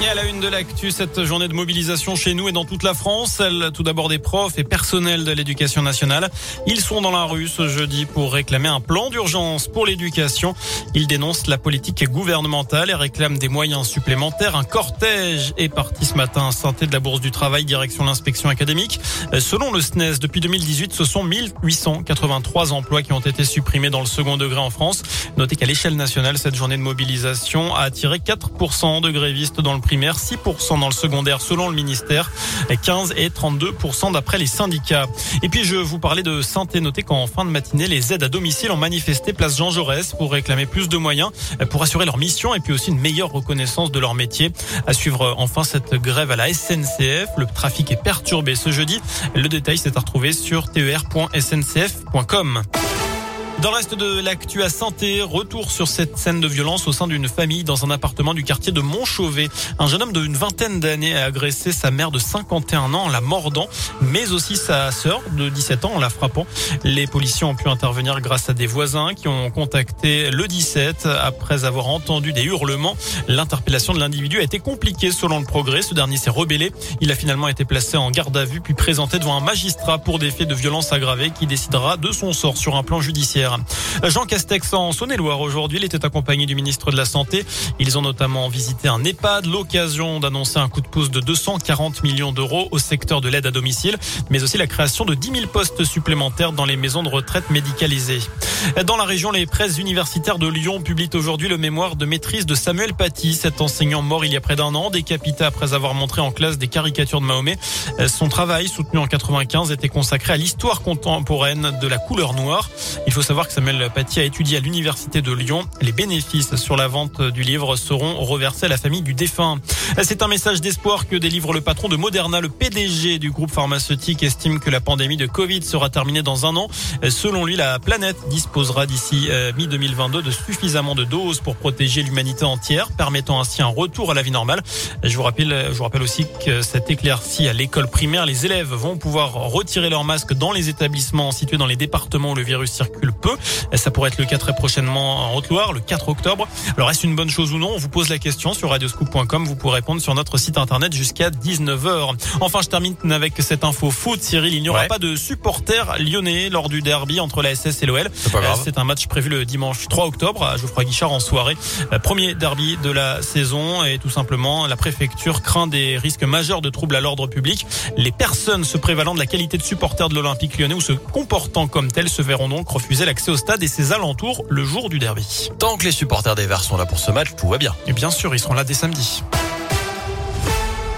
Et à la une de l'actu, cette journée de mobilisation chez nous et dans toute la France, celle tout d'abord des profs et personnels de l'éducation nationale. Ils sont dans la rue ce jeudi pour réclamer un plan d'urgence pour l'éducation. Ils dénoncent la politique gouvernementale et réclament des moyens supplémentaires. Un cortège est parti ce matin à Santé de la Bourse du Travail, direction l'inspection académique. Selon le SNES, depuis 2018, ce sont 1883 emplois qui ont été supprimés dans le second degré en France. Notez qu'à l'échelle nationale, cette journée de mobilisation a attiré 4% de grévistes dans le primaire, 6% dans le secondaire selon le ministère, 15 et 32% d'après les syndicats. Et puis je vous parlais de santé. Notez qu'en fin de matinée, les aides à domicile ont manifesté place Jean Jaurès pour réclamer plus de moyens pour assurer leur mission et puis aussi une meilleure reconnaissance de leur métier. À suivre enfin cette grève à la SNCF. Le trafic est perturbé ce jeudi. Le détail s'est à retrouver sur ter.sncf.com. Dans le reste de l'actu à santé, retour sur cette scène de violence au sein d'une famille dans un appartement du quartier de Montchauvet. Un jeune homme d'une vingtaine d'années a agressé sa mère de 51 ans en la mordant, mais aussi sa sœur de 17 ans en la frappant. Les policiers ont pu intervenir grâce à des voisins qui ont contacté le 17 après avoir entendu des hurlements. L'interpellation de l'individu a été compliquée selon le progrès. Ce dernier s'est rebellé. Il a finalement été placé en garde à vue puis présenté devant un magistrat pour des faits de violence aggravée qui décidera de son sort sur un plan judiciaire. Jean Castex en Saône-et-Loire aujourd'hui, il était accompagné du ministre de la Santé. Ils ont notamment visité un EHPAD, l'occasion d'annoncer un coup de pouce de 240 millions d'euros au secteur de l'aide à domicile, mais aussi la création de 10 000 postes supplémentaires dans les maisons de retraite médicalisées. Dans la région, les presses universitaires de Lyon publient aujourd'hui le mémoire de maîtrise de Samuel Paty, cet enseignant mort il y a près d'un an, décapité après avoir montré en classe des caricatures de Mahomet. Son travail, soutenu en 95, était consacré à l'histoire contemporaine de la couleur noire. Il faut savoir que Samuel Paty a étudié à l'université de Lyon. Les bénéfices sur la vente du livre seront reversés à la famille du défunt. C'est un message d'espoir que délivre le patron de Moderna, le PDG du groupe pharmaceutique estime que la pandémie de Covid sera terminée dans un an. Selon lui, la planète disposera d'ici euh, mi-2022 de suffisamment de doses pour protéger l'humanité entière, permettant ainsi un retour à la vie normale. Je vous rappelle, je vous rappelle aussi que cette éclaircie à l'école primaire, les élèves vont pouvoir retirer leur masque dans les établissements situés dans les départements où le virus circule peu. Ça pourrait être le cas très prochainement en Haute-Loire, le 4 octobre. Alors est-ce une bonne chose ou non? On vous pose la question sur radioscoop.com. Vous pourrez répondre sur notre site internet jusqu'à 19h. Enfin, je termine avec cette info foot. Cyril, il n'y aura pas de supporters lyonnais lors du derby entre la SS et l'OL. C'est un match prévu le dimanche 3 octobre à Geoffroy Guichard en soirée. Premier derby de la saison et tout simplement la préfecture craint des risques majeurs de troubles à l'ordre public. Les personnes se prévalant de la qualité de supporters de l'Olympique lyonnais ou se comportant comme tels se verront donc refuser la accès au stade et ses alentours le jour du derby. Tant que les supporters des Verts sont là pour ce match, tout va bien. Et bien sûr, ils seront là dès samedi.